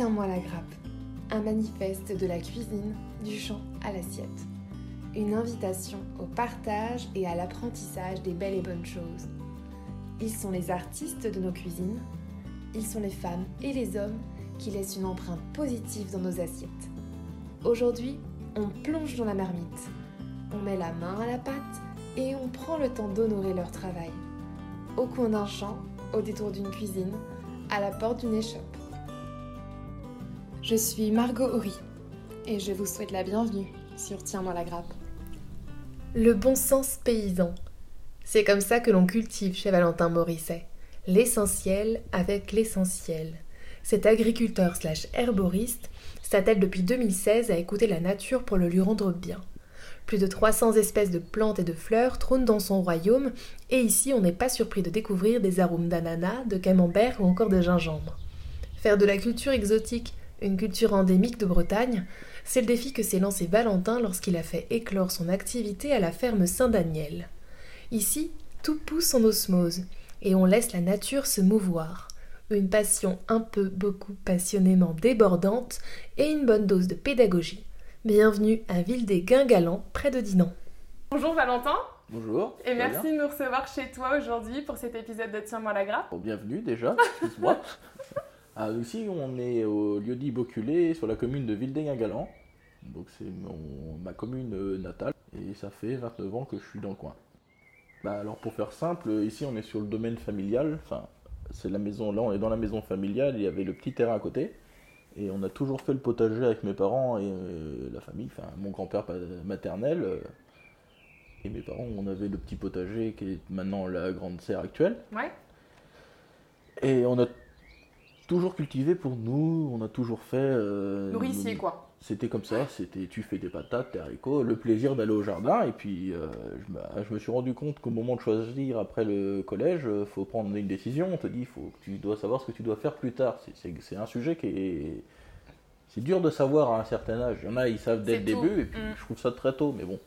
Tiens-moi la grappe, un manifeste de la cuisine, du champ à l'assiette. Une invitation au partage et à l'apprentissage des belles et bonnes choses. Ils sont les artistes de nos cuisines, ils sont les femmes et les hommes qui laissent une empreinte positive dans nos assiettes. Aujourd'hui, on plonge dans la marmite, on met la main à la pâte et on prend le temps d'honorer leur travail. Au coin d'un champ, au détour d'une cuisine, à la porte d'une échoppe. Je suis Margot Horry et je vous souhaite la bienvenue sur Tiens-moi la grappe. Le bon sens paysan. C'est comme ça que l'on cultive chez Valentin Morisset. L'essentiel avec l'essentiel. Cet agriculteur slash herboriste s'attelle depuis 2016 à écouter la nature pour le lui rendre bien. Plus de 300 espèces de plantes et de fleurs trônent dans son royaume, et ici on n'est pas surpris de découvrir des arômes d'ananas, de camembert ou encore de gingembre. Faire de la culture exotique une culture endémique de Bretagne, c'est le défi que s'est lancé Valentin lorsqu'il a fait éclore son activité à la ferme Saint-Daniel. Ici, tout pousse en osmose, et on laisse la nature se mouvoir. Une passion un peu, beaucoup passionnément débordante et une bonne dose de pédagogie. Bienvenue à Ville des Guingalans, près de Dinan. Bonjour Valentin. Bonjour. Et merci de nous recevoir chez toi aujourd'hui pour cet épisode de Tiens-moi la grappe. bienvenue déjà, excuse-moi. ah, ici, on est au lieu-dit Boculé, sur la commune de Guingalans. Donc c'est ma commune euh, natale. Et ça fait 29 ans que je suis dans le coin. Bah, alors pour faire simple, ici on est sur le domaine familial. Enfin, c'est la maison, là on est dans la maison familiale, il y avait le petit terrain à côté. Et on a toujours fait le potager avec mes parents et euh, la famille, enfin mon grand-père maternel. Euh, et mes parents, on avait le petit potager qui est maintenant la grande serre actuelle. Ouais. Et on a toujours cultivé pour nous, on a toujours fait. Euh, Nourricier quoi. C'était comme ça, c'était tu fais des patates, des haricots, le plaisir d'aller au jardin. Et puis euh, je, me suis rendu compte qu'au moment de choisir après le collège, il faut prendre une décision. On te dit, faut que tu dois savoir ce que tu dois faire plus tard. C'est un sujet qui est. C'est dur de savoir à un certain âge. Il y en a, ils savent dès le début, et puis mm. je trouve ça très tôt, mais bon.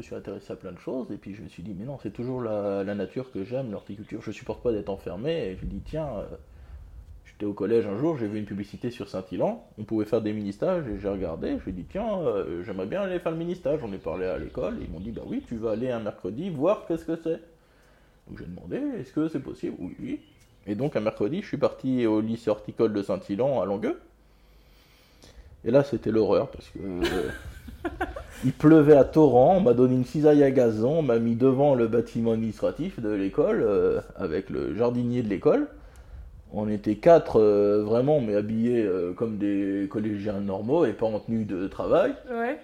Je me suis intéressé à plein de choses, et puis je me suis dit, mais non, c'est toujours la, nature que j'aime, l'horticulture. Je supporte pas d'être enfermé, et je me dis, tiens. Euh, au collège un jour, j'ai vu une publicité sur Saint-Ilan, on pouvait faire des mini-stages et j'ai regardé, je ai dit tiens, euh, j'aimerais bien aller faire le mini-stage, j'en ai parlé à l'école, ils m'ont dit bah oui, tu vas aller un mercredi voir qu'est-ce que c'est. Donc j'ai demandé est-ce que c'est possible? Oui, oui. Et donc un mercredi, je suis parti au lycée horticole de Saint-Ilan à Langueux. Et là, c'était l'horreur parce que euh, il pleuvait à torrent, on m'a donné une cisaille à gazon, on m'a mis devant le bâtiment administratif de l'école euh, avec le jardinier de l'école. On était quatre euh, vraiment, mais habillés comme des collégiens normaux et pas en tenue de travail.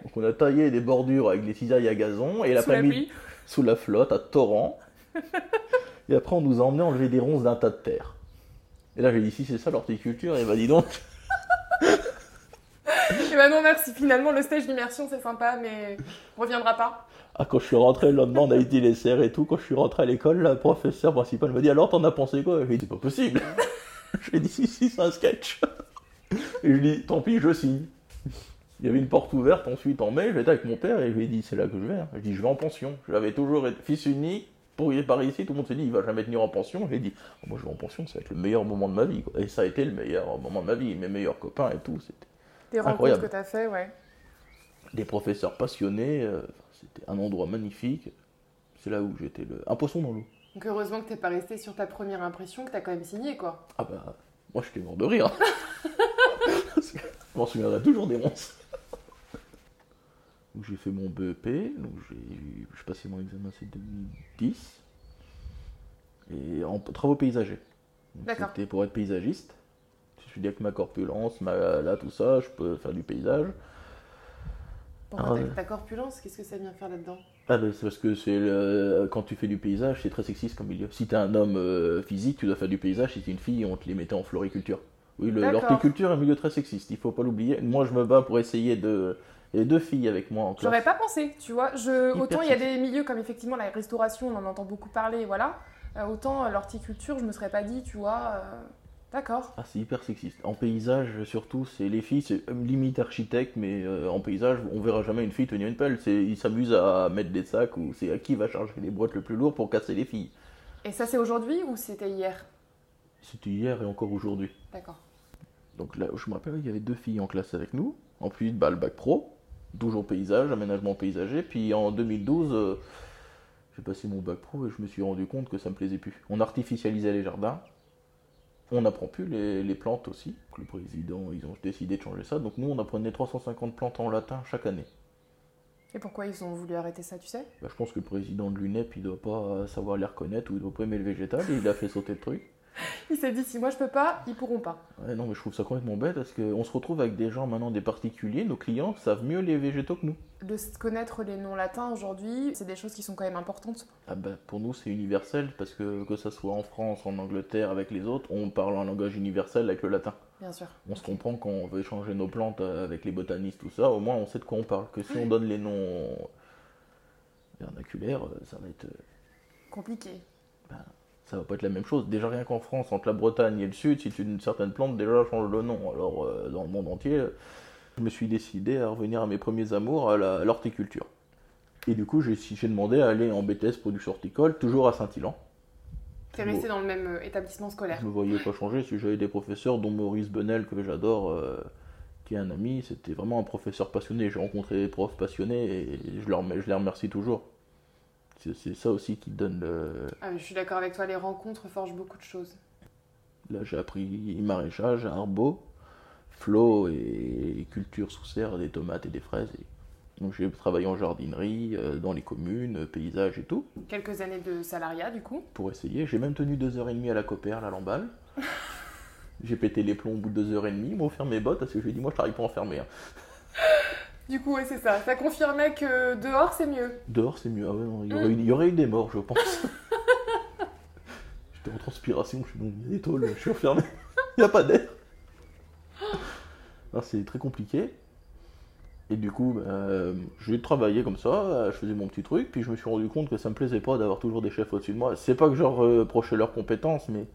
Donc on a taillé des bordures avec des cisailles à gazon et l'après-midi sous la flotte à torrent. et après on nous a emmené enlever des ronces d'un tas de terre. Et là j'ai dit si c'est ça l'horticulture, et bah dis donc. Et bah non merci, finalement le stage d'immersion c'est sympa mais on reviendra pas. Ah, quand je suis rentré le lendemain, on a été les serres et tout. Quand je suis rentré à l'école, la professeure principale m'a dit Alors, t'en as pensé quoi? Je lui ai dit C'est pas possible. je lui ai dit Si, si, c'est un sketch. et je lui dit Tant pis, je signe. Il y avait une porte ouverte ensuite en mai. J'étais avec mon père et je lui ai dit C'est là que je vais. Je dit Je vais en pension. J'avais toujours été fils unique. Pour y par ici, tout le monde s'est dit il va jamais tenir en pension. J'ai dit moi je vais en pension, ça va être le meilleur moment de ma vie. Et ça a été le meilleur moment de ma vie. Mes meilleurs copains et tout, c'était. Des rencontres que tu as fait, ouais. Des professeurs passionnés. Euh, c'était un endroit magnifique. C'est là où j'étais le... un poisson dans l'eau. Donc heureusement que t'es pas resté sur ta première impression, que t'as quand même signé quoi. Ah bah, moi j'étais mort de rire. je m'en souviendrai toujours des monstres. Donc j'ai fait mon BEP, donc j'ai passé mon examen c'est 2010. Et en travaux paysagers. C'était pour être paysagiste. Je dit avec ma corpulence, ma, là tout ça, je peux faire du paysage. Ah ta corpulence, qu'est-ce que ça vient faire là-dedans? Ah, c'est parce que c'est le... quand tu fais du paysage, c'est très sexiste comme milieu. Si t'es un homme euh, physique, tu dois faire du paysage. Si t'es une fille, on te les mettait en floriculture. Oui, l'horticulture est un milieu très sexiste, il faut pas l'oublier. Moi, je me bats pour essayer de. A deux filles avec moi en classe. J'aurais pas pensé, tu vois. Je... Autant il y a des milieux comme effectivement la restauration, on en entend beaucoup parler, voilà. Euh, autant l'horticulture, je me serais pas dit, tu vois. Euh, D'accord. Ah, c'est hyper sexiste. En paysage, surtout, c'est les filles, c'est limite architecte, mais euh, en paysage, on verra jamais une fille tenir une pelle. Ils s'amusent à mettre des sacs ou c'est à qui va charger les boîtes le plus lourd pour casser les filles. Et ça, c'est aujourd'hui ou c'était hier? C'était hier et encore aujourd'hui. D'accord. Donc là, je me rappelle, il y avait deux filles en classe avec nous. Ensuite, bah, le bac pro, toujours paysage, aménagement paysager. Puis en 2012, euh, j'ai passé mon bac pro et je me suis rendu compte que ça me plaisait plus. On artificialisait les jardins. On n'apprend plus les, les plantes aussi. Le président, ils ont décidé de changer ça. Donc nous, on apprenait 350 plantes en latin chaque année. Et pourquoi ils ont voulu arrêter ça, tu sais? Bah, je pense que le président de l'UNEP, il doit pas savoir les reconnaître ou il doit pas aimer le végétal et il a fait sauter le truc. Il s'est dit si moi je peux pas, ils pourront pas. Ouais, non, mais je trouve ça complètement bête parce qu'on se retrouve avec des gens maintenant, des particuliers, nos clients savent mieux les végétaux que nous. De connaître les noms latins aujourd'hui, c'est des choses qui sont quand même importantes. Ah bah, pour nous, c'est universel parce que que ça soit en France, en Angleterre, avec les autres, on parle un langage universel avec le latin. Bien sûr. On se comprend quand on veut échanger nos plantes euh, avec les botanistes, tout ça, au moins on sait de quoi on parle. Que si on donne les noms vernaculaires, euh, ça va être. euh, Compliqué. ben, ça va pas être la même chose. Déjà rien qu'en France, entre la Bretagne et le Sud, si tu une certaine plante, déjà change le nom. Alors euh, dans le monde entier, je me suis décidé à revenir à mes premiers amours, à l'horticulture. Et du coup, j'ai demandé à aller en BTS production horticole, toujours à Saint-Ilan. T'es resté dans le même euh, établissement scolaire. Je me voyais pas changer si j'avais des professeurs, dont Maurice Benel, que j'adore, euh, qui est un ami. C'était vraiment un professeur passionné. J'ai rencontré des profs passionnés et je, leur, je les remercie toujours. C'est ça aussi qui donne le, Ah, mais je suis d'accord avec toi, les rencontres forgent beaucoup de choses. Là, j'ai appris maraîchage, arbo, flot et culture sous serre, des tomates et des fraises. Donc, j'ai travaillé en jardinerie, euh, dans les communes, euh, paysages et tout, Quelques années de salariat du coup. pour essayer. J'ai même tenu deux heures et demie à la copère, à Lamballe. j'ai pété les plombs au bout de deux heures et demie. Ils m'ont offert mes bottes parce que j'ai dit, moi, je travaille pas enfermé. hein. Du coup, ouais, c'est ça. Ça confirmait que dehors c'est mieux. Dehors, c'est mieux. Ah ouais, non, il, y aurait eu, il y aurait eu des morts, je pense. J'étais en transpiration, je suis dans une étoile, je suis enfermé. Il n'y a pas d'air. C'est très compliqué. Et du coup, bah, j'ai travaillé comme ça, je faisais mon petit truc, puis je me suis rendu compte que ça me plaisait pas d'avoir toujours des chefs au-dessus de moi. C'est pas que je reprochais leurs compétences, mais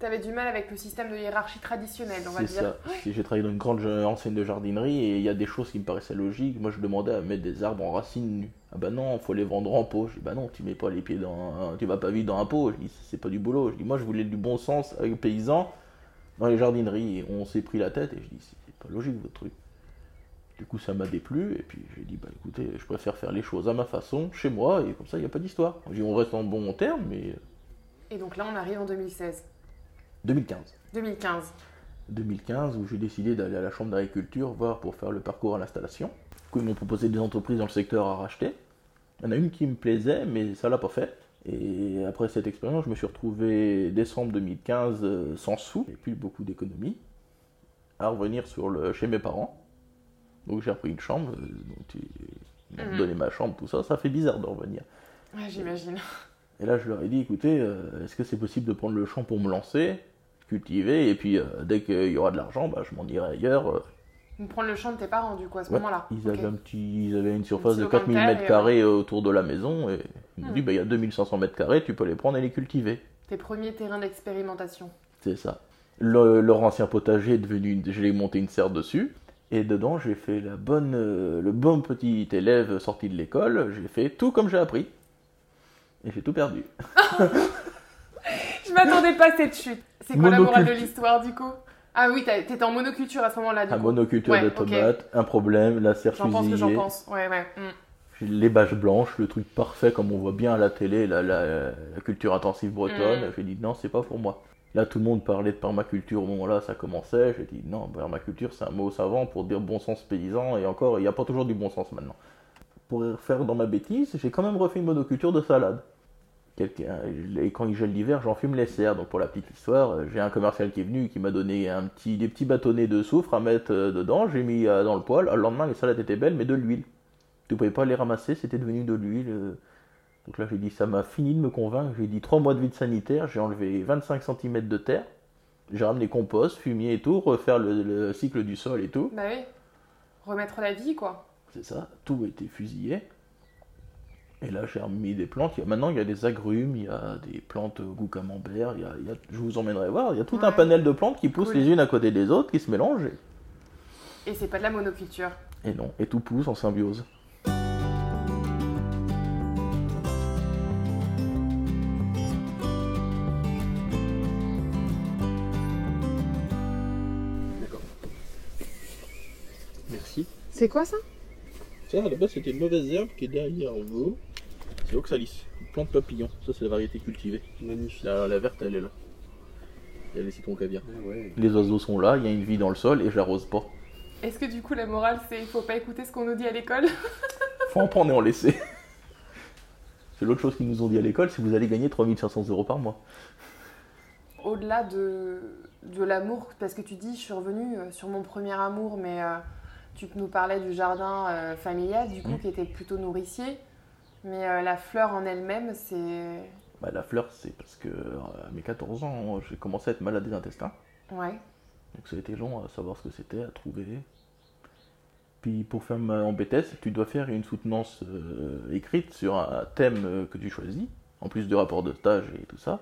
T'avais du mal avec le système de hiérarchie traditionnel, on va dire. ça. J'ai travaillé dans une grande enseigne de jardinerie et il y a des choses qui me paraissaient logiques. Moi, je demandais à mettre des arbres en racines nues. Ah bah non, faut les vendre en pot. Je dis bah non, tu mets pas les pieds dans, un- tu vas pas vivre dans un pot. Je dis c'est pas du boulot. Je dis moi, je voulais du bon sens avec les paysans dans les jardineries. Et on s'est pris la tête et je dis c'est pas logique votre truc. Du coup, ça m'a déplu et puis j'ai dit bah écoutez, je préfère faire les choses à ma façon, chez moi et comme ça, il n'y a pas d'histoire. On reste en bon terme, mais Et donc là, on arrive en 2016. 2015. 2015. 2015 où j'ai décidé d'aller à la chambre d'agriculture voir pour faire le parcours à l'installation. Du coup, ils m'ont proposé des entreprises dans le secteur à racheter. Il y en a une qui me plaisait, mais ça l'a pas fait. Et après cette expérience, je me suis retrouvé décembre 2015 euh, sans sous, et puis beaucoup d'économies, à revenir sur le, chez mes parents. Donc j'ai repris une chambre, donc ils m'ont Mhm. donné ma chambre, tout ça. Ça fait bizarre de revenir. Ouais, j'imagine. Et là, je leur ai dit, écoutez, euh, est-ce que c'est possible de prendre le champ pour me lancer, cultiver, et puis euh, dès qu'il y aura de l'argent, bah, je m'en irai ailleurs. euh. Prendre le champ de tes parents, du coup, à ce Ouais, moment-là. ils, avaient un petit, ils avaient une surface de 4000 locataire, mètres et carrés autour de la maison, et ils m'ont Hmm. dit, bah, il y a 2500 mètres carrés, tu peux les prendre et les cultiver. Tes premiers terrains d'expérimentation. C'est ça. Le- leur ancien potager est devenu, une- je l'ai monté une serre dessus. Et dedans, j'ai fait la bonne, euh, le bon petit élève sorti de l'école. J'ai fait tout comme j'ai appris. Et j'ai tout perdu. Je m'attendais pas à cette chute. C'est quoi la morale de l'histoire, du coup? Ah oui, t'étais en monoculture à ce moment-là, du Un coup. monoculture Ouais, de tomates, un problème, la serre J'en pense que j'en pense. Ouais, ouais. hmm. les bâches blanches, le truc parfait comme on voit bien à la télé, la, la- la culture intensive bretonne. Mm. J'ai dit non, c'est pas pour moi. Là, tout le monde parlait de permaculture au moment-là, ça commençait. J'ai dit non, permaculture, c'est un mot savant pour dire bon sens paysan, et encore, il n'y a pas toujours du bon sens maintenant. Pour faire dans ma bêtise, j'ai quand même refait une monoculture de salade. Quelqu'un- Et quand il gèle l'hiver, j'en fume les serres. Donc pour la petite histoire, euh, j'ai un commercial qui est venu qui m'a donné un petit, des petits bâtonnets de soufre à mettre euh, dedans. J'ai mis euh, dans le poêle. Le lendemain, les salades étaient belles, mais de l'huile. Tu pouvais pas les ramasser, c'était devenu de l'huile. euh. Donc là, j'ai dit, ça m'a fini de me convaincre. J'ai dit 3 mois de vide sanitaire, j'ai enlevé 25 cm de terre. J'ai ramené compost, fumier et tout, refaire le, le cycle du sol et tout. Bah oui. Remettre la vie, quoi. C'est ça, tout a été fusillé. Et là, j'ai remis des plantes. Il y a- maintenant, il y a des agrumes, il y a des plantes au goût camembert. Il y a, il y a- je vous emmènerai voir. Il y a tout un panel de plantes qui poussent Cool. les unes à côté des autres, qui se mélangent. Et, Et c'est pas de la monoculture. et non, et tout pousse en symbiose. Merci. C'est quoi ça? Ça, à la base, c'était une mauvaise herbe qui est derrière vous. C'est Oxalis, une plante papillon. Ça, c'est la variété cultivée. Magnifique. La, la verte, elle est là. Il y a les citrons caviar. Ah ouais. Les oiseaux sont là, il y a une vie dans le sol et je l'arrose pas. Est-ce que du coup la morale c'est faut pas écouter ce qu'on nous dit à l'école? Faut en prendre et en laisser. C'est l'autre chose qu'ils nous ont dit à l'école, c'est que vous allez gagner 3500 euros par mois. Au-delà de, de l'amour, parce que tu dis je suis revenue euh, sur mon premier amour, mais euh, tu nous parlais du jardin euh, familial du coup Mhm. qui était plutôt nourricier. Mais euh, la fleur en elle-même, c'est. Bah, la fleur, c'est parce que euh, à mes 14 ans, j'ai commencé à être malade des intestins. Ouais. Donc ça a été long à savoir ce que c'était, à trouver. Puis pour faire ma, en BTS, tu dois faire une soutenance euh, écrite sur un thème que tu choisis, en plus du rapport de stage et tout ça.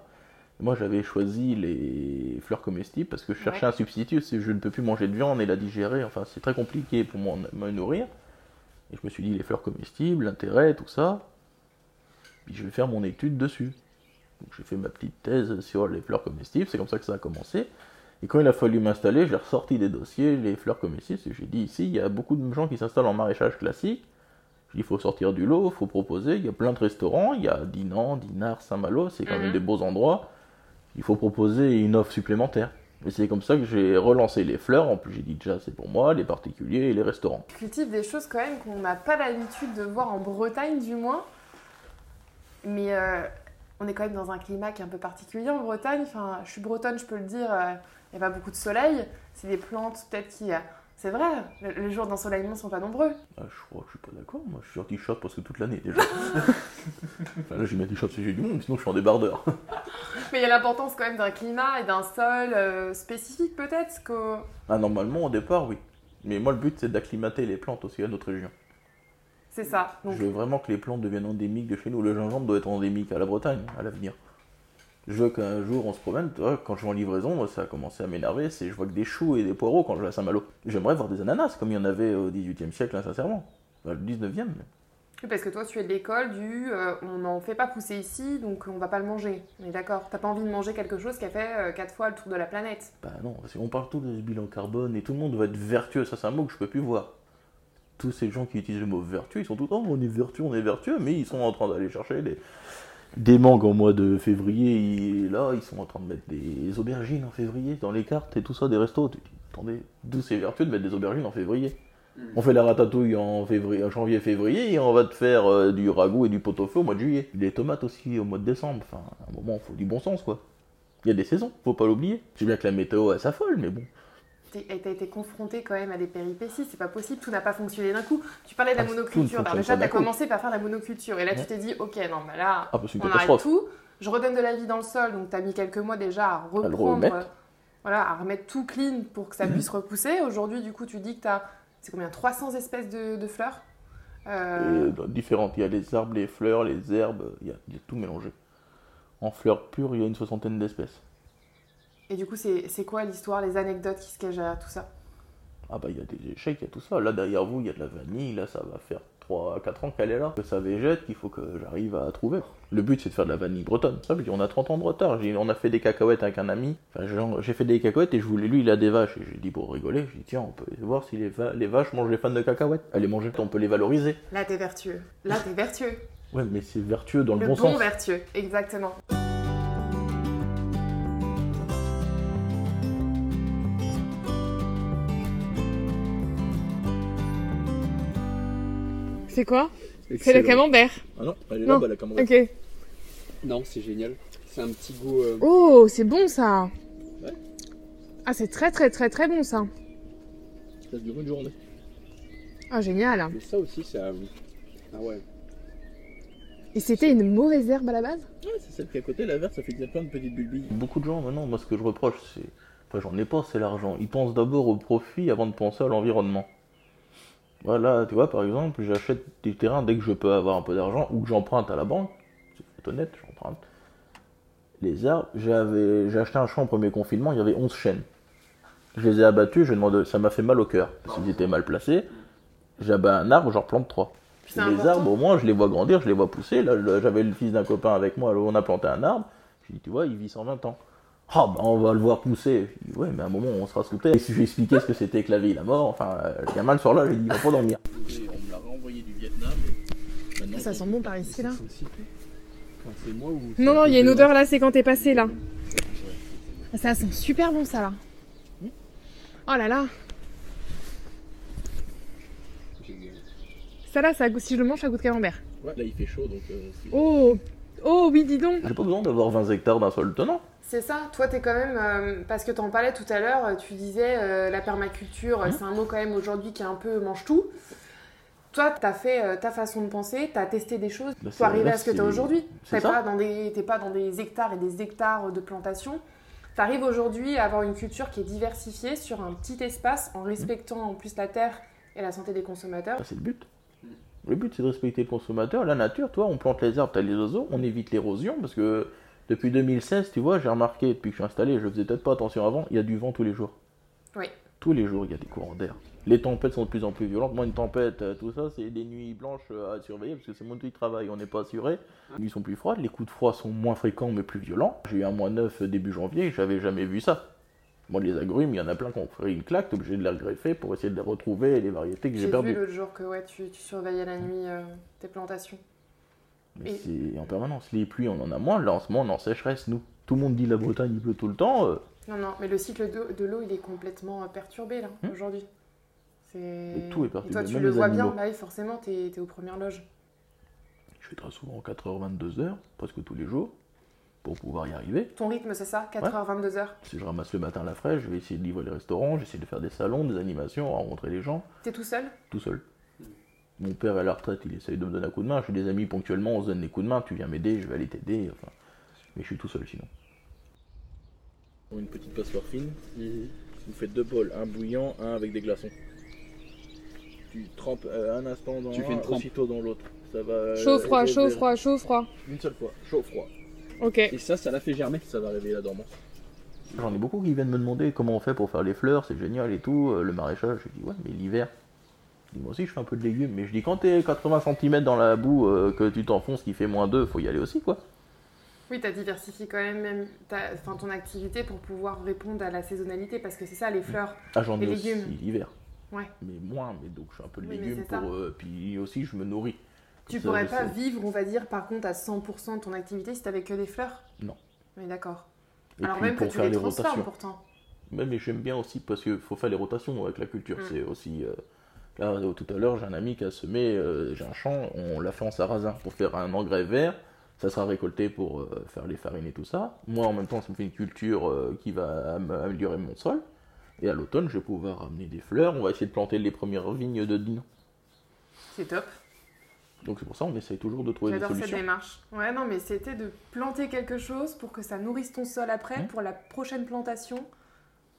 Moi j'avais choisi les fleurs comestibles parce que je cherchais Ouais. un substitut, si je ne peux plus manger de viande et la digérer, enfin c'est très compliqué pour moi me nourrir. Et je me suis dit les fleurs comestibles, l'intérêt, tout ça. Puis je vais faire mon étude dessus. Donc j'ai fait ma petite thèse sur les fleurs comestibles, c'est comme ça que ça a commencé. Et quand il a fallu m'installer, j'ai ressorti des dossiers, les fleurs comestibles, et j'ai dit ici, il y a beaucoup de gens qui s'installent en maraîchage classique. Il faut sortir du lot, il faut proposer, il y a plein de restaurants, il y a Dinan, Dinard, Saint-Malo, c'est quand même Mhm. des beaux endroits. Il faut proposer une offre supplémentaire. Et c'est comme ça que j'ai relancé les fleurs, en plus j'ai dit déjà c'est pour moi, les particuliers et les restaurants. Tu cultives des choses quand même qu'on n'a pas l'habitude de voir en Bretagne du moins. Mais euh, on est quand même dans un climat qui est un peu particulier en Bretagne. Enfin, je suis bretonne, je peux le dire, euh, il n'y a pas beaucoup de soleil. C'est des plantes peut-être qui... c'est vrai, le- les jours d'ensoleillement sont pas nombreux. Ah, je crois que je suis pas d'accord, moi je suis en t-shirt parce que toute l'année déjà. enfin, là j'ai mis un t-shirt si j'ai du monde, sinon je suis en débardeur. Mais il y a l'importance quand même d'un climat et d'un sol euh, spécifique peut-être que... Ah, normalement au départ, oui. Mais moi le but c'est d'acclimater les plantes aussi à notre région. C'est ça. Donc, Je veux vraiment que les plantes deviennent endémiques de chez nous. Le gingembre doit être endémique à la Bretagne à l'avenir. Je veux qu'un jour on se promène, quand je vais en livraison, moi, ça a commencé à m'énerver, c'est je vois que des choux et des poireaux quand je vais à Saint-Malo. J'aimerais voir des ananas comme il y en avait au 18e siècle, hein, sincèrement. Enfin, le 19e. mais- Oui, parce que toi, tu es de l'école du euh, on n'en fait pas pousser ici, donc on va pas le manger. On est d'accord T'as pas envie de manger quelque chose qui a fait euh, quatre fois le tour de la planète. Bah non, parce qu'on parle tout de ce bilan carbone et tout le monde va être vertueux, ça c'est un mot que je peux plus voir. Tous ces gens qui utilisent le mot vertueux, ils sont tout le temps, on est vertueux, on est vertueux, mais ils sont en train d'aller chercher des, des mangues en mois de février, et là ils sont en train de mettre des aubergines en février dans les cartes et tout ça des restos. Tu attendez, d'où c'est vertueux de mettre des aubergines en février On fait la ratatouille en, février, en janvier-février et on va te faire euh, du ragoût et du pot-au-feu au mois de juillet. Les tomates aussi au mois de décembre, enfin, à un moment, il faut du bon sens quoi. Il y a des saisons, faut pas l'oublier. Je sais bien que la météo elle s'affole, mais bon. T'as été confronté quand même à des péripéties, c'est pas possible, tout n'a pas fonctionné d'un coup. Tu parlais de la Ah, monoculture, alors déjà t'as commencé par faire la monoculture, et là tu t'es dit, ok, non, bah là, Ah, bah, on arrête tout, je redonne de la vie dans le sol, donc t'as mis quelques mois déjà à reprendre, remettre. euh, voilà, à remettre tout clean pour que ça puisse repousser. Aujourd'hui, du coup, tu dis que t'as, c'est combien 300 espèces de, de fleurs Euh, dans- différentes. Il y a les arbres, les fleurs, les herbes, il y a, il y a tout mélangé. En fleurs pures, il y a une soixantaine d'espèces. Et du coup, c'est quoi l'histoire, les anecdotes qui se cachent derrière tout ça? Ah bah il y a des échecs, il y a tout ça. Là derrière vous, il y a de la vanille, là ça va faire 3 4 ans qu'elle est là. Que ça végète, qu'il faut que j'arrive à trouver. Le but c'est de faire de la vanille bretonne. Ça, on a 30 ans de retard. J'ai- On a fait des cacahuètes avec un ami. Enfin, j'ai fait des cacahuètes et je voulais, lui il a des vaches. Et j'ai dit pour rigoler, j'ai dit tiens, on peut voir si les, va- les vaches mangent les fans de cacahuètes. Allez manger, on peut les valoriser. Là, t'es vertueux. Là, t'es vertueux. Ouais, mais c'est vertueux dans le, Le bon, bon sens. vertueux, exactement. C'est quoi C'est le camembert. Ah non, elle est Non. là-bas la camembert. Ok. Non, c'est génial. C'est un petit goût. euh, Oh, c'est bon ça. Ouais. Ah, c'est très très très très bon ça. Ça dure une journée. Ah, génial. Mais ça aussi, ça. Ah ouais. Et c'était une mauvaise herbe à la base? Ouais, c'est celle qui est à côté, la verte, ça fait plein de petites bulbilles. Beaucoup de gens, maintenant, moi, ce que je reproche, c'est. Enfin, j'en ai pas, c'est l'argent. Ils pensent d'abord au profit avant de penser à l'environnement. Voilà, tu vois, par exemple, j'achète des terrains dès que je peux avoir un peu d'argent ou que j'emprunte à la banque. C'est honnête, j'emprunte. Les arbres, j'avais, j'ai acheté un champ au premier confinement, il y avait 11 chênes. Je les ai abattus, je demande, ça m'a fait mal au cœur, parce qu'ils étaient mal placés. J'abats un arbre, j'en replante trois. Les important. arbres, au moins, je les vois grandir, je les vois pousser. Là, j'avais le fils d'un copain avec moi, alors on a planté un arbre. Je lui dis, tu vois, il vit 120 ans. Ah bah on va le voir pousser. Ouais, mais à un moment on sera sous terre. Et si je lui expliquais ce que c'était que la vie et la mort, enfin, euh, le gamin le soir là, j'ai dit, il va pas dormir. on me l'a renvoyé du Vietnam. Ça sent bon par ici là. Enfin, c'est moi ou. Non, non, il y a une odeur là, c'est quand t'es passé là. Ça sent super bon ça là. Oh là là. Ça là, ça goûte, si je le mange, ça goûte camembert. Ouais, là il fait chaud donc. euh, c'est- Oh Oh oui, dis donc J'ai pas besoin d'avoir 20 hectares d'un seul tenant. C'est ça, toi t'es quand même, euh, parce que t'en parlais tout à l'heure, euh, tu disais euh, la permaculture, euh, c'est un mot quand même aujourd'hui qui est un peu mange-tout. Toi, t'as fait euh, ta façon de penser, t'as testé des choses Bah, pour arriver à ce que t'as c'est- aujourd'hui. T'es ça. pas, dans des- t'es pas dans des hectares et des hectares de plantation. T'arrives aujourd'hui à avoir une culture qui est diversifiée sur un petit espace en respectant en plus la terre et la santé des consommateurs. Bah, c'est le but. Le but, c'est de respecter le consommateur, la nature. Toi, on plante les arbres, t'as les oiseaux, on évite l'érosion parce que depuis 2016, tu vois, j'ai remarqué depuis que je suis installé, je faisais peut-être pas attention avant, il y a du vent tous les jours. Oui. Tous les jours, il y a des courants d'air. Les tempêtes sont de plus en plus violentes. Moi, une tempête, euh, tout ça, c'est des nuits blanches euh, à surveiller parce que c'est mon de travail, on n'est pas assuré. Les nuits sont plus froides, les coups de froid sont moins fréquents mais plus violents. J'ai eu un mois neuf euh, début janvier, j'avais jamais vu ça. Moi, les agrumes, il y en a plein qui ont pris une claque, t'es obligé de les regreffer pour essayer de les retrouver, les variétés que j'ai J'ai perdues. vu l'autre jour que ouais, tu, tu surveillais la nuit euh, tes plantations. Mais Et- c'est en permanence. Les pluies, on en a moins. Là, en ce moment, on est en sécheresse, nous. Tout le monde dit la Bretagne, il pleut tout le temps. euh, Non, non, mais le cycle de, l'eau, il est complètement perturbé là, Hmm. aujourd'hui. C'est... tout est perturbé, Et toi, tu même le vois bien, bah oui, forcément, t'es, t'es aux premières loges. je fais très souvent 4h, 22h, presque tous les jours, pour pouvoir y arriver. Ton rythme, c'est ça 4h, 22h Si je ramasse le matin la fraîche, je vais essayer de livrer les restaurants, j'essaie de faire des salons, des animations, rencontrer les gens, T'es tout seul? Tout seul. Mon père est à la retraite, il essaye de me donner un coup de main. J'ai des amis ponctuellement, on se donne des coups de main. Tu viens m'aider, je vais aller t'aider. Enfin, mais je suis tout seul sinon. Une petite passoire fine. Vous faites deux bols, un bouillant, un avec des glaçons. Tu trempes euh, un instant dans Tu fais un, une aussitôt dans l'autre. Ça va. euh, Chaud, froid, chaud, froid, chaud, froid. Une seule fois, chaud, froid. Ok. Et ça, ça l'a fait germer. Ça va réveiller la dormance. J'en ai beaucoup qui viennent me demander comment on fait pour faire les fleurs, c'est génial et tout, euh, le maraîchage. Je dis ouais, mais l'hiver. Moi aussi, je fais un peu de légumes, mais je dis quand t'es 80 cm dans la boue, euh, que tu t'enfonces, qui fait moins 2, faut y aller aussi quoi. Oui, t'as diversifié quand même, même enfin, ton activité pour pouvoir répondre à la saisonnalité, parce que c'est ça, les fleurs. Ah, j'en ai Les aussi légumes. l'hiver. Ouais. Mais moins, mais donc je fais un peu de Oui, mais légumes pour. euh, puis aussi, je me nourris. Tu ça, pourrais pas vivre, on va dire, par contre, à 100% de ton activité si t'avais que des fleurs? Non. Oui, d'accord. Alors puis même que pour tu faire les les transformes rotations. pourtant. Ouais, mais j'aime bien aussi parce qu'il faut faire les rotations avec la culture. Mm. C'est aussi. euh, Là, tout à l'heure, j'ai un ami qui a semé, euh, j'ai un champ, on l'a fait en sarrasin pour faire un engrais vert. Ça sera récolté pour euh, faire les farines et tout ça. Moi, en même temps, ça me fait une culture euh, qui va am- améliorer mon sol. Et à l'automne, je vais pouvoir amener des fleurs. On va essayer de planter les premières vignes de Dinan. C'est top. Donc c'est pour ça on essaye toujours de trouver des J'adore cette solutions. démarche. Ouais, non, mais c'était de planter quelque chose pour que ça nourrisse ton sol après, Mm. pour la prochaine plantation.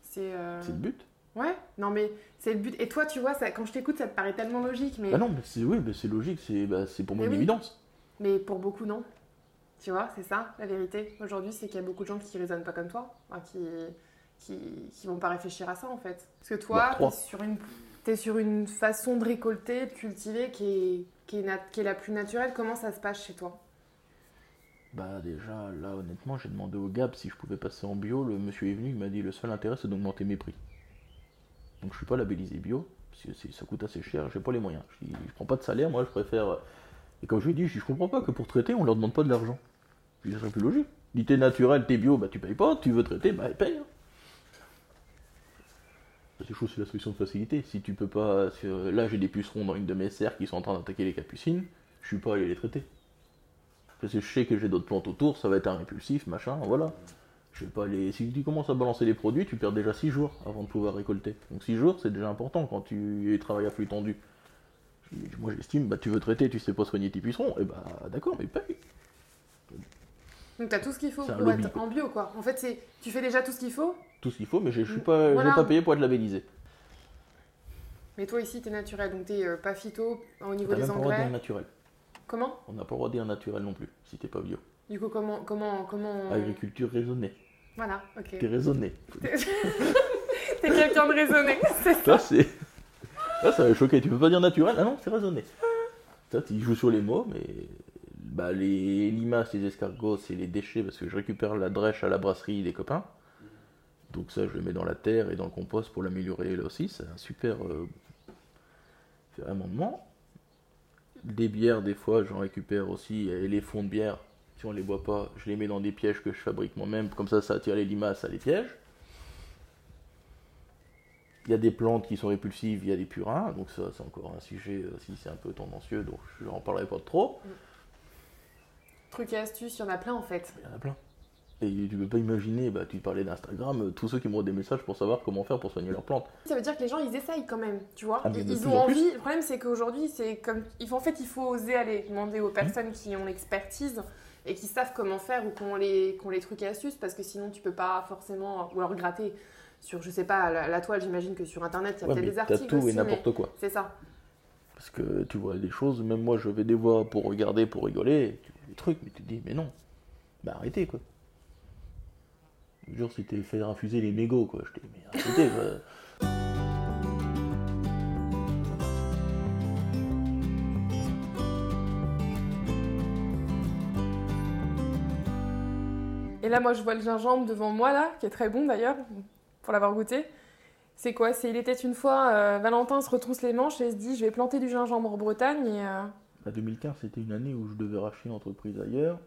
C'est. C'est le but. Ouais, non, mais c'est le but. Et toi, tu vois, ça, quand je t'écoute, ça te paraît tellement logique, mais, Bah non, mais c'est oui, mais c'est logique, c'est bah, c'est pour moi Mais une oui. évidence. mais pour beaucoup, non. Tu vois, c'est ça, la vérité. Aujourd'hui, c'est qu'il y a beaucoup de gens qui raisonnent pas comme toi, qui, qui, qui vont pas réfléchir à ça, en fait. Parce que Bah, toi, trois. t'es sur, une, t'es sur une façon de récolter, de cultiver qui est, qui, est nat- qui est la plus naturelle. Comment ça se passe chez toi? Bah déjà, là honnêtement, j'ai demandé au Gab si je pouvais passer en bio. Le monsieur est venu, il m'a dit le seul intérêt c'est d'augmenter mes prix. Donc je suis pas labellisé bio, parce que ça coûte assez cher, j'ai pas les moyens. Je, je prends pas de salaire, moi je préfère. Et comme je lui ai dit, je, comprends pas que pour traiter on leur demande pas de l'argent. Je ça serait plus logique. Dis t'es naturel, t'es bio, bah tu payes pas, tu veux traiter, bah paye. hein. C'est chaud, c'est la solution de facilité. Si tu peux pas. euh, Là j'ai des pucerons dans une de mes serres qui sont en train d'attaquer les capucines, je suis pas allé les traiter. Parce que je sais que j'ai d'autres plantes autour, ça va être un répulsif, machin, voilà. Je vais pas aller. Si tu commences à balancer les produits, tu perds déjà 6 jours avant de pouvoir récolter. Donc 6 jours, c'est déjà important quand tu travailles à flux tendu. Moi j'estime, bah tu veux traiter, tu sais pas soigner tes pucerons, et bah d'accord, mais paye. Donc t'as tout ce qu'il faut pour lobby, être quoi. en bio, quoi. En fait, c'est tu fais déjà tout ce qu'il faut, Tout ce qu'il faut, mais je suis pas, je Voilà. vais pas payer pour être labellisé. mais toi ici, t'es naturel, donc t'es euh, pas phyto au niveau T'as des même pas le droit engrais. naturel. Comment? On n'a pas le droit de dire naturel non plus, si t'es pas bio. Du coup, comment, comment, comment Agriculture raisonnée. Voilà, ok. T'es raisonné. T'es quelqu'un de raisonné, c'est ça. Ça, c'est. Ça, ça va choquer. Tu peux pas dire naturel Ah non, c'est raisonné. Ça, tu joues sur les mots, mais. Bah, les limaces, les escargots, c'est les déchets parce que je récupère la drèche à la brasserie des copains. Donc ça, je le mets dans la terre et dans le compost pour l'améliorer là aussi. C'est un super euh, amendement. Des bières, des fois, j'en récupère aussi. Et les fonds de bière, si on les boit pas, je les mets dans des pièges que je fabrique moi-même. Comme ça, ça attire les limaces à les pièges. Il y a des plantes qui sont répulsives, il y a des purins. Donc ça, c'est encore un sujet, euh, si c'est un peu tendancieux, donc je n'en parlerai pas trop. Trucs et astuces, il y en a plein en fait. Il y en a plein. Et tu peux pas imaginer, bah, tu parlais d'Instagram, euh, tous ceux qui m'ont des messages pour savoir comment faire pour soigner leurs plantes. Ça veut dire que les gens ils essayent quand même, tu vois. Ah, ils ont en envie. Le problème c'est qu'aujourd'hui c'est comme. En fait il faut oser aller demander aux personnes qui ont l'expertise et qui savent comment faire ou qui ont les, qui ont les trucs et astuces parce que sinon tu peux pas forcément. Ou alors gratter sur, je sais pas, la, la toile, j'imagine que sur internet il y a Ouais, peut-être des articles. tout aussi, et n'importe quoi. C'est ça. Parce que tu vois des choses, même moi je vais des voix pour regarder, pour rigoler, tu vois des trucs, mais tu te dis, mais non, bah arrêtez quoi. Le jour c'était faire infuser les mégots quoi, je te dis, mais arrêtez quoi. Et là, moi, je vois le gingembre devant moi, là, qui est très bon d'ailleurs, pour l'avoir goûté. C'est quoi? C'est il était une fois, euh, Valentin se retrousse les manches et se dit, je vais planter du gingembre en Bretagne. Et, euh, Bah, 2015 c'était une année où je devais racheter une entreprise ailleurs,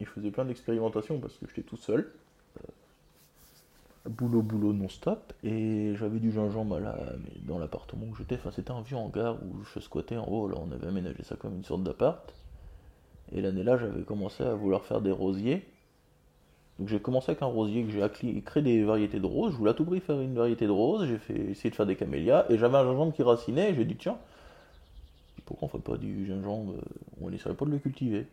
et je faisais plein d'expérimentations parce que j'étais tout seul. Euh, boulot, boulot non-stop, et j'avais du gingembre à la- mais dans l'appartement où j'étais, enfin c'était un vieux hangar où je squattais en haut, là on avait aménagé ça comme une sorte d'appart. Et l'année-là, j'avais commencé à vouloir faire des rosiers. Donc j'ai commencé avec un rosier que j'ai créé des variétés de roses. Je voulais à tout prix faire une variété de roses. J'ai fait essayer de faire des camélias et j'avais un gingembre qui racinait. J'ai dit tiens, pourquoi on ferait pas du gingembre euh, On n'essaierait pas de le cultiver?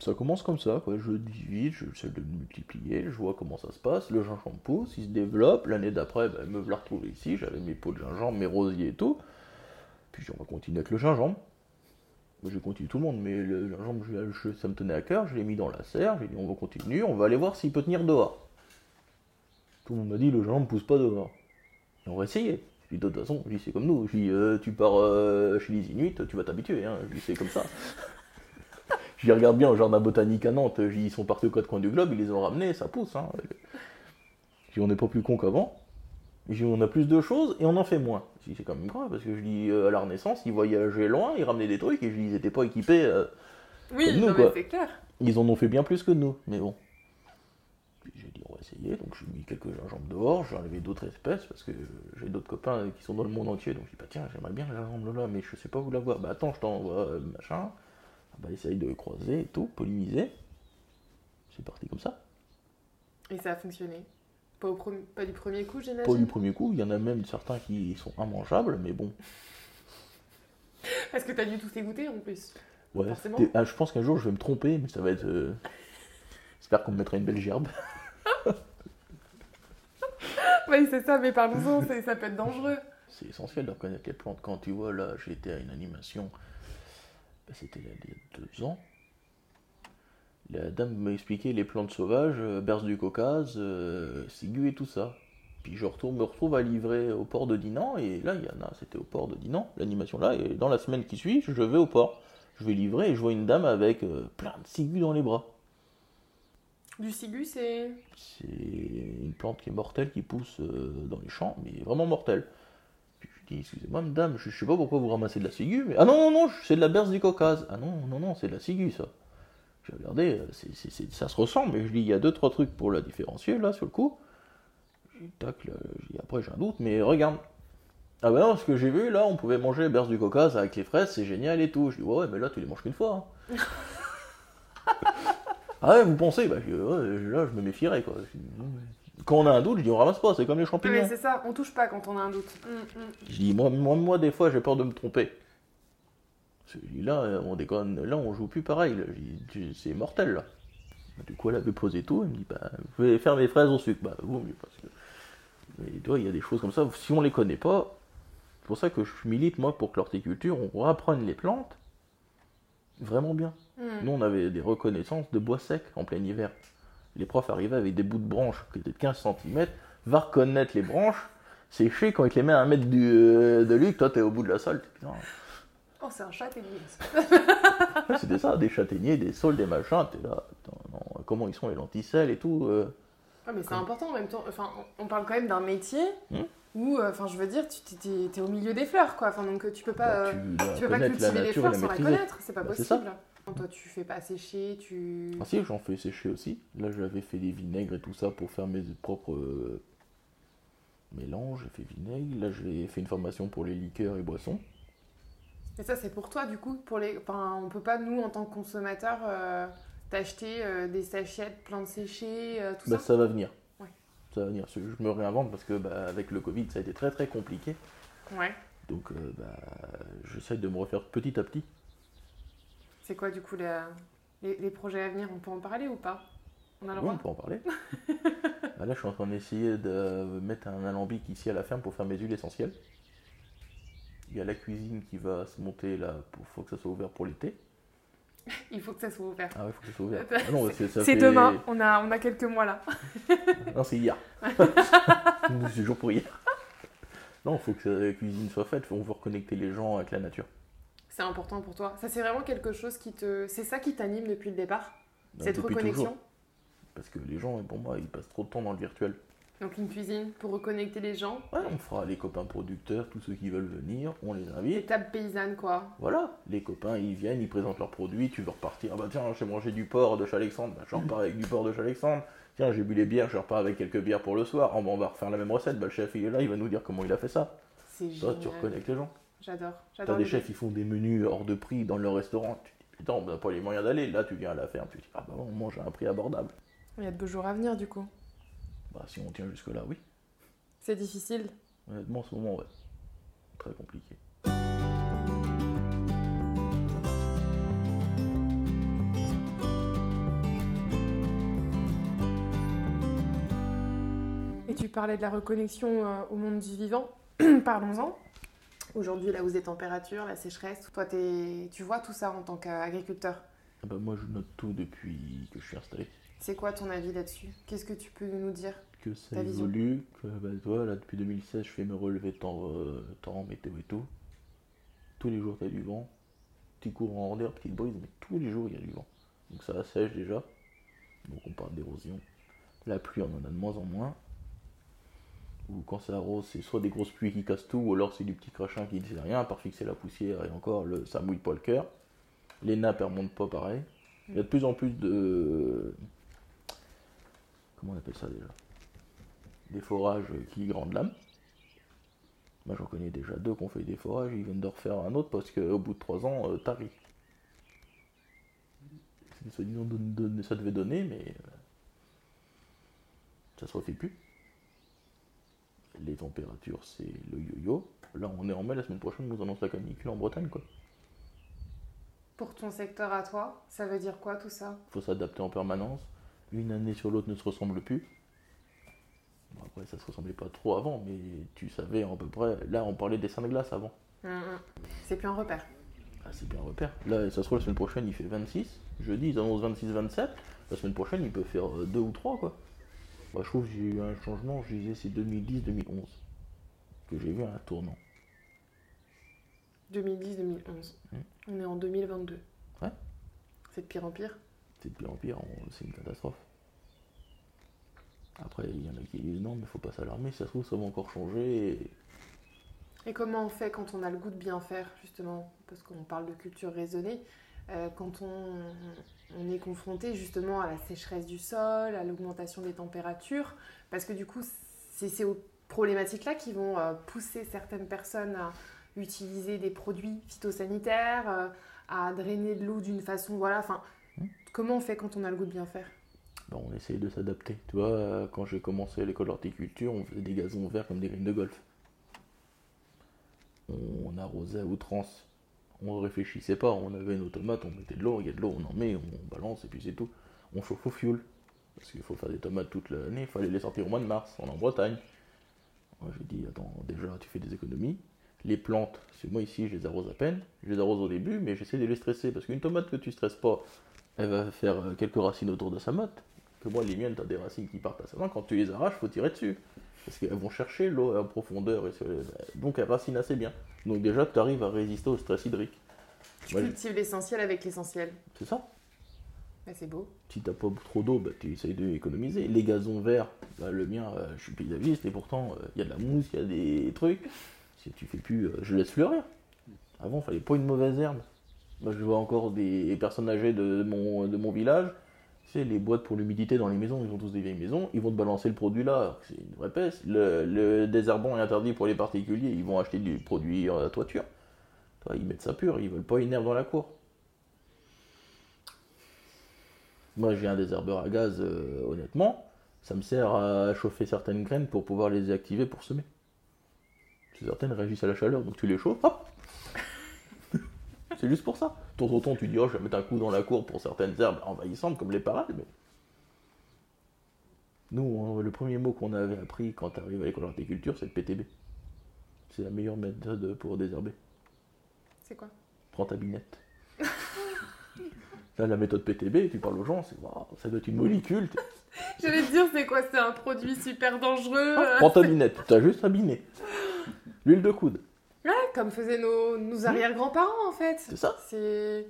Ça commence comme ça, quoi. Je divise, j'essaie de le multiplier, je vois comment ça se passe. Le gingembre pousse, il se développe. L'année d'après, ben, me voilà retrouvé ici. J'avais mes pots de gingembre, mes rosiers et tout. Puis on va continuer avec le gingembre. J'ai continué tout le monde, mais le gingembre, je- je- ça me tenait à cœur. Je l'ai mis dans la serre. J'ai dit, on va continuer, on va aller voir s'il peut tenir dehors. Tout le monde m'a dit, le gingembre pousse pas dehors. Et on va essayer. Je dis, de toute façon, c'est comme nous. Je dis, euh, tu pars euh, chez les Inuits, tu vas t'habituer. Hein. Je dis, c'est comme ça. les regarde bien au jardin botanique à Nantes. Ils sont partis aux quatre coins du globe, ils les ont ramenés, ça pousse. Hein. Dis, on n'est pas plus con qu'avant. On a plus de choses et on en fait moins. C'est quand même grave parce que je dis, euh, à la Renaissance, ils voyageaient loin, ils ramenaient des trucs et je dis, ils n'étaient pas équipés. euh, Oui, Comme nous, c'est clair. ils en ont fait bien plus que nous, mais bon. J'ai dit on va essayer, donc j'ai mis quelques gingembre dehors, j'ai enlevé d'autres espèces parce que j'ai d'autres copains qui sont dans le monde entier, donc je dis bah tiens j'aimerais bien le gingembre là, mais je sais pas où l'avoir. Bah attends je t'envoie euh, machin. Ah, Bah essaye de croiser et tout, polliniser. C'est parti comme ça. Et ça a fonctionné. Pas, au pas du premier coup, Pas j'imagine. du premier coup, il y en a même certains qui sont immangeables, mais bon. Parce que t'as dû tout égoutter en plus. Ouais, ah, je pense qu'un jour je vais me tromper, mais ça va être. euh, J'espère qu'on me mettra une belle gerbe. Oui, c'est ça, mais parlons-en, ça peut être dangereux. C'est essentiel de reconnaître les plantes. Quand tu vois, là, j'étais à une animation, bah, c'était il y a deux ans. La dame m'a expliqué les plantes sauvages, euh, berce du Caucase, euh, ciguë et tout ça. Puis je retourne, me retrouve à livrer au port de Dinan, et là, il y en a, c'était au port de Dinan, l'animation là, et dans la semaine qui suit, je vais au port. Je vais livrer et je vois une dame avec euh, plein de ciguës dans les bras. Du cigu, c'est. C'est une plante qui est mortelle, qui pousse dans les champs, mais vraiment mortelle. Puis je dis, excusez-moi, madame, je, je sais pas pourquoi vous ramassez de la ciguë, mais... Ah non, non, non, c'est de la berce du Caucase. Ah non, non, non, c'est de la ciguë, ça. J'ai regardé, c'est- ça se ressemble, mais je dis, il y a deux, trois trucs pour la différencier, là, sur le coup. Tac, là, après j'ai un doute, mais regarde. Ah bah non, ce que j'ai vu, là, on pouvait manger berce du Caucase avec les fraises, c'est génial et tout. Je dis, ouais, ouais, mais là, tu les manges qu'une fois. hein. Ah ouais, vous pensez bah, je dis, ouais, Là, je me méfierais, quoi. Quand on a un doute, je dis, on ramasse pas, c'est comme les champignons. mais c'est ça, on touche pas quand on a un doute. Mm, mm. Je dis, moi, moi, moi, des fois, j'ai peur de me tromper. Là, euh, on déconne, là, on joue plus pareil, c'est mortel, là. Du coup, elle avait posé tout, elle me dit, bah, vous pouvez faire mes fraises au sucre. Bah, vaut mieux, parce que. Mais tu vois, il y a des choses comme ça, si on les connaît pas, c'est pour ça que je milite, moi, pour que l'horticulture, on apprenne les plantes vraiment bien. Mm. Nous, on avait des reconnaissances de bois sec en plein hiver. Les profs arrivaient avec des bouts de branches qui étaient de 15 cm, va reconnaître les branches, sécher quand ils te les met à un mètre du, euh, de lui, toi t'es au bout de la salle. t'es, putain. Oh, c'est un. Ouais, C'était ça, des châtaigniers, des saules, des machins, t'es là, attends, non, comment ils sont les lenticelles et tout. euh. Ouais, mais c'est Comme- important en même temps. Enfin, on on parle quand même d'un métier Hmm. où, euh, enfin, je veux dire, tu t'es, t'es au milieu des fleurs, quoi. Enfin, donc euh, tu peux pas, Bah, euh, tu dois tu peux pas connaître cultiver les fleurs sans la connaître. C'est pas Bah, c'est possible. Toi, tu fais pas sécher, tu. Ah si, j'en fais sécher aussi. Là, j'avais fait des vinaigres et tout ça pour faire mes propres euh, mélanges. J'ai fait vinaigre. Là, j'ai fait une formation pour les liqueurs et boissons. Et ça, c'est pour toi, du coup, pour les. Enfin, on peut pas nous, en tant que consommateurs, euh, t'acheter euh, des sachets de séchés, euh, tout Bah, ça. ça va venir. Ouais. Ça va venir. Je me réinvente parce que bah, avec le Covid, ça a été très très compliqué. Ouais. Donc, euh, bah, j'essaie de me refaire petit à petit. C'est quoi, du coup, la- les, les projets à venir? On peut en parler ou pas? On a le Oui, on droit peut en parler. Bah, là, je suis en train d'essayer de mettre un alambic ici à la ferme pour faire mes huiles essentielles. Il y a la cuisine qui va se monter là, il faut que ça soit ouvert pour l'été. Il faut que ça soit ouvert. Ah ouais, faut que ça soit ouvert. Ah non, C'est fait- demain, on a, on a quelques mois là. Non, c'est hier. c'est jour pour hier. Non, il faut que la cuisine soit faite, on veut reconnecter les gens avec la nature. C'est important pour toi. Ça, c'est vraiment quelque chose qui te. C'est ça qui t'anime depuis le départ Bah, Cette reconnexion toujours. Parce que les gens, pour moi, ils passent trop de temps dans le virtuel. Donc, une cuisine pour reconnecter les gens. Ouais, on fera les copains producteurs, tous ceux qui veulent venir, on les invite. Étape paysanne, quoi. Voilà, les copains ils viennent, ils présentent leurs produits, tu veux repartir. Ah bah tiens, j'ai mangé du porc de chez Alexandre, bah, je repars avec du porc de chez Alexandre. Tiens, j'ai bu les bières, je repars avec quelques bières pour le soir. Oh, bah, on va refaire la même recette, bah, le chef il est là, il va nous dire comment il a fait ça. C'est Toi, génial. tu reconnectes les gens. J'adore. T'as J'adore. des l'idée. chefs, ils font des menus hors de prix dans leur restaurant. Tu te dis, putain, on n'a pas les moyens d'aller. Là, tu viens à la ferme, tu te dis, ah bah on mange à un prix abordable. Il y a de beaux jours à venir, du coup. Bah, si on tient jusque-là, oui. C'est difficile. Honnêtement, en ce moment, ouais. Très compliqué. Et tu parlais de la reconnexion euh, au monde du vivant. Parlons-en. Aujourd'hui, là, aux températures, la sécheresse, toi, t'es- tu vois tout ça en tant qu'agriculteur? Ah bah, moi, je note tout depuis que je suis installé. C'est quoi ton avis là-dessus? Qu'est-ce que tu peux nous dire? Que ça évolue, que bah, toi, là, depuis 2016, je fais mes relevés de temps, euh, temps, météo et tout. Tous les jours, t'as du vent. Petit courant d'air, petite brise, mais tous les jours, il y a du vent. Donc ça assèche déjà. Donc on parle d'érosion. La pluie, on en a de moins en moins. Ou quand ça arrose, c'est soit des grosses pluies qui cassent tout, ou alors c'est du petit crachin qui ne fait rien, à part fixer la poussière, et encore, le, ça mouille pas le cœur. Les nappes, elles remontent pas pareil. Il y a de plus en plus de... Comment on appelle ça déjà? Des forages qui grandent l'âme. Moi j'en connais déjà deux qui ont fait des forages, ils viennent de refaire un autre parce qu'au bout de trois ans, euh, don- ça devait donner, mais euh, ça se refait plus. Les températures, c'est le yo-yo. Là on est en mai, la semaine prochaine, on nous annonce la canicule en Bretagne quoi. Pour ton secteur à toi, ça veut dire quoi tout ça? Faut s'adapter en permanence. Une année sur l'autre ne se ressemble plus. Ça se ressemblait pas trop avant, mais tu savais à peu près. Là, on parlait des seins de glace avant. Hum, hum. C'est plus un repère. Ah, c'est bien un repère. Là, ça se trouve, la semaine prochaine, il fait 26. Jeudi, ils annoncent 26-27. La semaine prochaine, il peut faire 2 ou 3, quoi. Moi, je trouve que j'ai eu un changement, je disais, c'est 2010-2011 que j'ai vu un tournant. 2010-2011. Hum. On est en 2022. Ouais. C'est de pire en pire. C'est de pire en pire, on- c'est une catastrophe. Après, il y en a qui disent non, mais faut pas s'alarmer, si ça se trouve, ça va encore changer. et- Et comment on fait quand on a le goût de bien faire, justement? Parce qu'on parle de culture raisonnée. euh, quand on, on est confronté justement à la sécheresse du sol, à l'augmentation des températures, parce que du coup, c'est ces problématiques-là qui vont euh, pousser certaines personnes à utiliser des produits phytosanitaires, euh, à drainer de l'eau d'une façon, voilà. Enfin, Mm. comment on fait quand on a le goût de bien faire? Ben, on essaye de s'adapter. Tu vois, euh, quand j'ai commencé à l'école d'horticulture, on faisait des gazons verts comme des grines de golf. On arrosait à outrance. On réfléchissait pas, on avait nos tomates, on mettait de l'eau, il y a de l'eau, on en met, on balance et puis c'est tout. On chauffe au fioul. Parce qu'il faut faire des tomates toute l'année, il fallait les sortir au mois de mars, on est en Bretagne. Moi j'ai dit, attends, déjà tu fais des économies. Les plantes, c'est moi ici, je les arrose à peine. Je les arrose au début, mais j'essaie de les stresser. Parce qu'une tomate que tu stresses pas, elle va faire euh, quelques racines autour de sa motte. Que moi, les miennes, t'as des racines qui partent assez loin. Quand tu les arraches, faut tirer dessus. Parce qu'elles vont chercher l'eau en profondeur. Et Donc elles racinent assez bien. Donc déjà, tu arrives à résister au stress hydrique. Tu Moi, cultives l'essentiel avec l'essentiel. C'est ça. Bah, c'est beau. Si t'as pas trop d'eau, bah, tu essayes d'économiser. Les gazons verts, bah, le mien, euh, je suis paysagiste et pourtant il y a de la mousse, il y a des trucs. Si tu fais plus, euh, je laisse fleurir. Avant, il fallait pas une mauvaise herbe. Moi, je vois encore des personnes âgées de mon, de mon village. Tu les boîtes pour l'humidité dans les maisons, ils ont tous des vieilles maisons. Ils vont te balancer le produit là, c'est une vraie peste. Le, le désherbant est interdit pour les particuliers. Ils vont acheter du produit à toiture. Toi, ils mettent ça pur. Ils veulent pas une herbe dans la cour. Moi, j'ai un désherbeur à gaz, euh, honnêtement. Ça me sert à chauffer certaines graines pour pouvoir les activer pour semer. Certaines réagissent à la chaleur, donc tu les chauffes, hop C'est juste pour ça. De temps en temps, tu dis, oh, je vais mettre un coup dans la cour pour certaines herbes envahissantes, comme les parades, mais. Nous, hein, le premier mot qu'on avait appris quand tu arrives à l'école d'horticulture, c'est le PTB. C'est la meilleure méthode pour désherber. C'est quoi? Prends ta binette. Là, la méthode PTB, tu parles aux gens, c'est waouh, ça doit être une molécule. J'allais te dire, c'est quoi? C'est un produit super dangereux Ah, prends ta binette, t'as juste à biner. L'huile de coude. Comme faisaient nos, nos arrière-grands-parents en fait. C'est ça. C'est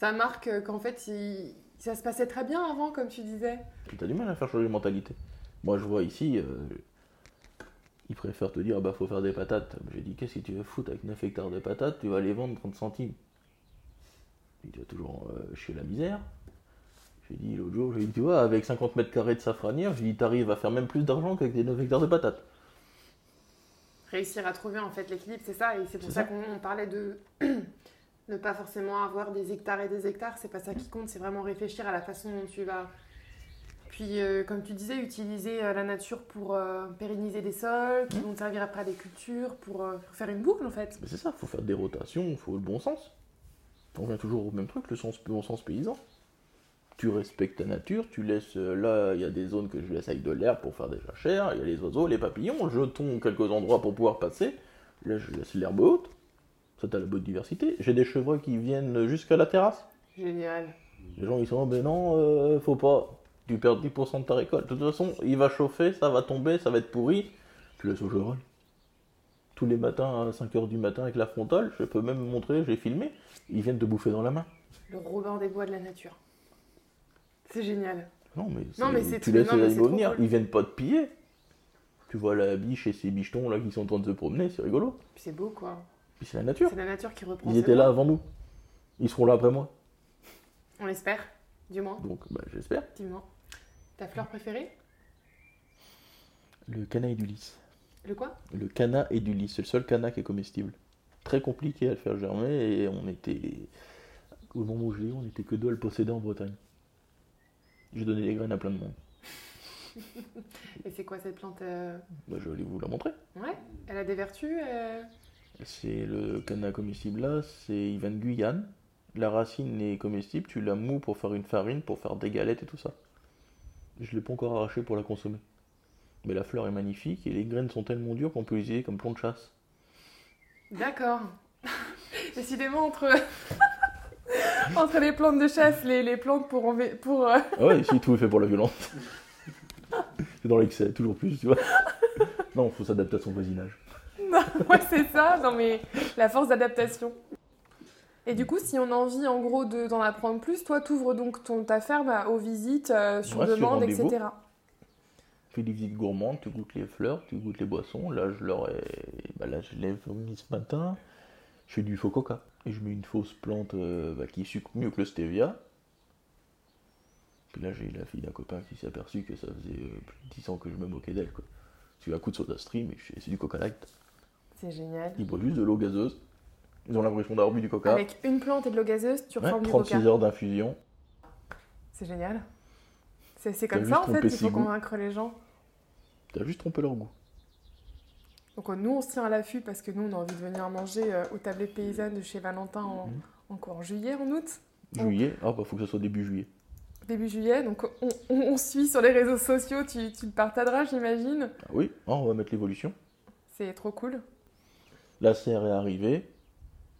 ça marque euh, qu'en fait il- ça se passait très bien avant, comme tu disais. Puis t'as du mal à faire changer les mentalités. Moi, je vois ici, euh, ils préfèrent te dire, ah bah faut faire des patates. J'ai dit, qu'est-ce que tu veux foutre avec 9 hectares de patates? Tu vas les vendre 30 centimes. Puis tu vas toujours euh, chier la misère. J'ai dit l'autre jour, j'ai dit, tu vois, avec 50 mètres carrés de safranière, j'ai dit, t'arrives à faire même plus d'argent qu'avec des 9 hectares de patates. Réussir à trouver en fait l'équilibre, c'est ça, et c'est pour ça, ça. qu'on on parlait de ne pas forcément avoir des hectares et des hectares, c'est pas ça qui compte, c'est vraiment réfléchir à la façon dont tu vas. Puis, euh, comme tu disais, utiliser euh, la nature pour euh, pérenniser des sols, qui Mmh. vont servir après à des cultures, pour, faire une boucle en fait. Mais c'est ça, faut faire des rotations, il faut le bon sens. On revient toujours au même truc, le sens, bon sens paysan. Tu respectes ta nature, tu laisses. euh, là, il y a des zones que je laisse avec de l'herbe pour faire des jachères, il y a les oiseaux, les papillons, jetons quelques endroits pour pouvoir passer. Là, je laisse l'herbe haute. Ça, t'as la bonne diversité. J'ai des chevreuils qui viennent jusqu'à la terrasse. Génial. Les gens, ils sont, ben non, euh, faut pas. Tu perds 10% de ta récolte. De toute façon, il va chauffer, ça va tomber, ça va être pourri. Tu laisses au chevreuil. Tous les matins à 5h du matin avec la frontale, je peux même montrer, j'ai filmé, ils viennent te bouffer dans la main. Le Robin des Bois de la nature. C'est génial. Non, mais, Non, mais c'est tu tout- laisses non, les animaux venir, cool. ils viennent pas te piller. Tu vois la biche et ces bichetons là qui sont en train de se promener, c'est rigolo. Puis c'est beau quoi. Puis c'est la nature. C'est la nature qui reprend. Ils étaient là avant nous. Ils seront là après moi. On l'espère, du moins, Donc, bah, j'espère. effectivement. Ta fleur préférée? Le canna du lys. Le quoi? Le canna et du lys, c'est le seul canna qui est comestible. Très compliqué à le faire germer et on était. Au moment où je l'ai on était que deux à le posséder en Bretagne. J'ai donné les graines à plein de monde. Et c'est quoi cette plante euh, Bah, je vais vous la montrer. Ouais, elle a des vertus euh, C'est le canna comestible là, c'est de Guyane. La racine est comestible, tu la mous pour faire une farine, pour faire des galettes et tout ça. Je l'ai pas encore arraché pour la consommer. Mais la fleur est magnifique et les graines sont tellement dures qu'on peut les utiliser comme plomb de chasse. D'accord. Décidément, entre... entre les plantes de chasse, les, les plantes pour... enve- pour euh, Ah ouais, ici tout est fait pour la violence. c'est dans l'excès, toujours plus, tu vois. Non, faut s'adapter à son voisinage. Ouais, c'est ça. Non, mais la force d'adaptation. Et du coup, si on a envie, en gros, de- d'en apprendre plus, toi, t'ouvres donc ton, ta ferme aux visites euh, sur Ouais, demande, etc. Tu fais des visites gourmandes, tu goûtes les fleurs, tu goûtes les boissons. Là, je leur ai... bah, là, je l'ai mis ce matin. Je fais du faux coca. Et je mets une fausse plante euh, bah, qui sucre mieux que le stevia. Puis là, j'ai la fille d'un copain qui s'est aperçu que ça faisait euh, plus de 10 ans que je me moquais d'elle. quoi. As un coup de soda stream et c'est du coca light. C'est génial. Ils boivent juste de l'eau gazeuse. Ils ont l'impression d'avoir bu du coca. Avec une plante et de l'eau gazeuse, tu Ouais, reformes du 36 coca. heures d'infusion. C'est génial. C'est comme ça, en fait, trompé il six faut goûts. convaincre les gens. T'as juste trompé leur goût. Donc euh, nous, on se tient à l'affût parce que nous, on a envie de venir manger euh, au tablé paysanne de chez Valentin en, Mhm. en quoi, en juillet, en août Oh. Juillet Ah bah faut que ça soit début juillet. Début juillet. Donc on, on- on suit sur les réseaux sociaux, tu, tu le partageras, j'imagine. Ah oui, ah, on va mettre l'évolution. C'est trop cool. La serre est arrivée,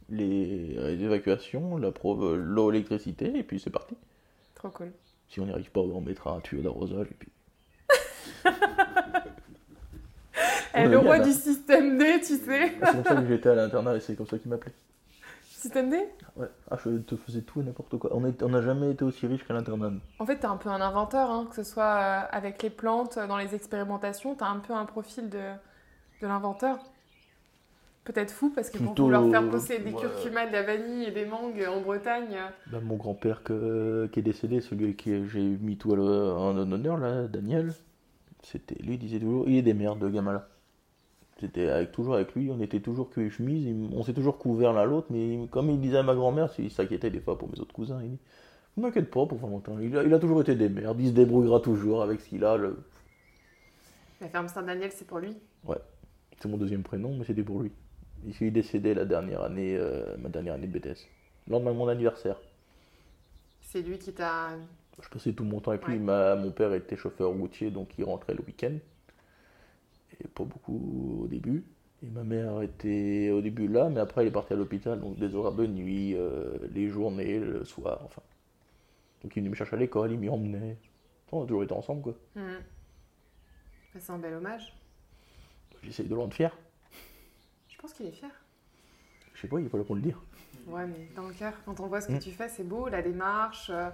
les, euh, les évacuations, la pro- euh, l'eau, l'électricité, et puis c'est parti. Trop cool. Si on n'y arrive pas, on mettra un tuyau d'arrosage, et puis... Eh, le roi du système D, tu sais. C'est comme ça que j'étais à l'internat, et c'est comme ça qu'ils m'appelaient. Système D? Ouais. Ah, je te faisais tout et n'importe quoi. On n'a jamais été aussi riche qu'à l'internat. En fait, t'es un peu un inventeur, hein, que ce soit euh, avec les plantes, euh, dans les expérimentations, t'as un peu un profil de, de l'inventeur. Peut-être fou, parce que pour Plutôt, vouloir faire pousser des ouais. curcuma, de la vanille et des mangues en Bretagne, euh, Bah, mon grand-père que- qui est décédé, celui qui j'ai mis tout à en honneur, là, Daniel, c'était lui, il disait toujours, il est des merdes, de gamin là. C'était avec, toujours avec lui, on était toujours que chemise, on s'est toujours couvert l'un l'autre, mais comme il disait à ma grand-mère, il s'inquiétait des fois pour mes autres cousins, il dit, ne m'inquiète pas pour Valentin, il a, il a toujours été des merdes, il se débrouillera toujours avec ce qu'il a, le- la ferme Saint-Daniel, c'est pour lui? c'est mon deuxième prénom, mais c'était pour lui. Il est décédé la dernière année, euh, ma dernière année de BTS, lendemain de mon anniversaire. C'est lui qui t'a. Je passais tout mon temps avec lui. Ouais. Ma- mon père était chauffeur routier, donc il rentrait le week-end. Et pas beaucoup au début. Et ma mère était au début là, mais après elle est partie à l'hôpital, donc des horaires de nuit, euh, les journées, le soir, enfin. Donc il venait me chercher à l'école, il m'y emmenait. On a toujours été ensemble, quoi. Bah, C'est un bel hommage. J'essaye de le rendre fier. Je pense qu'il est fier. Je sais pas, il est pas là pour le dire. Ouais, mais dans le cœur, quand on voit ce que Mm. tu fais, c'est beau, la démarche, euh,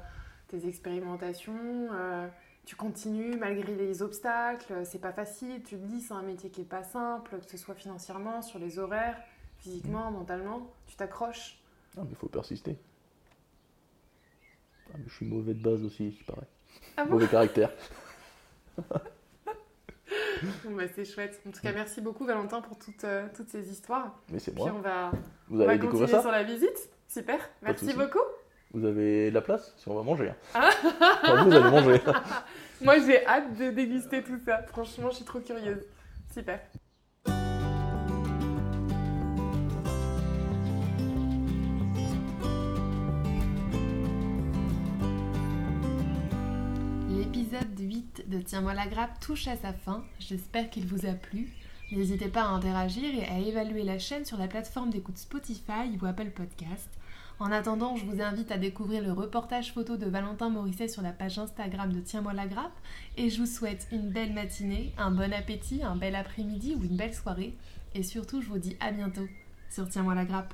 tes expérimentations, euh, tu continues malgré les obstacles, c'est pas facile, tu te dis c'est un métier qui est pas simple, que ce soit financièrement, sur les horaires, physiquement, mentalement, tu t'accroches. Ah, mais il faut persister. Ah, mais je suis mauvais de base aussi, il paraît. Ah bon? Mauvais caractère. Bon, bah, c'est chouette. En tout cas, merci beaucoup Valentin pour toutes, euh, toutes ces histoires. Mais c'est Puis moi. on va, Vous on va allez continuer ça? sur la visite. Super, merci beaucoup. Vous avez de la place Si on va manger. hein. Ah. Enfin, vous allez manger. Moi j'ai hâte de déguster tout ça. Franchement, je suis trop curieuse. Super. L'épisode 8 de Tiens-moi la grappe touche à sa fin. J'espère qu'il vous a plu. N'hésitez pas à interagir et à évaluer la chaîne sur la plateforme d'écoute Spotify ou Apple Podcast. En attendant, je vous invite à découvrir le reportage photo de Valentin Morisset sur la page Instagram de Tiens-moi la grappe. Et je vous souhaite une belle matinée, un bon appétit, un bel après-midi ou une belle soirée. Et surtout, je vous dis à bientôt sur Tiens-moi la grappe.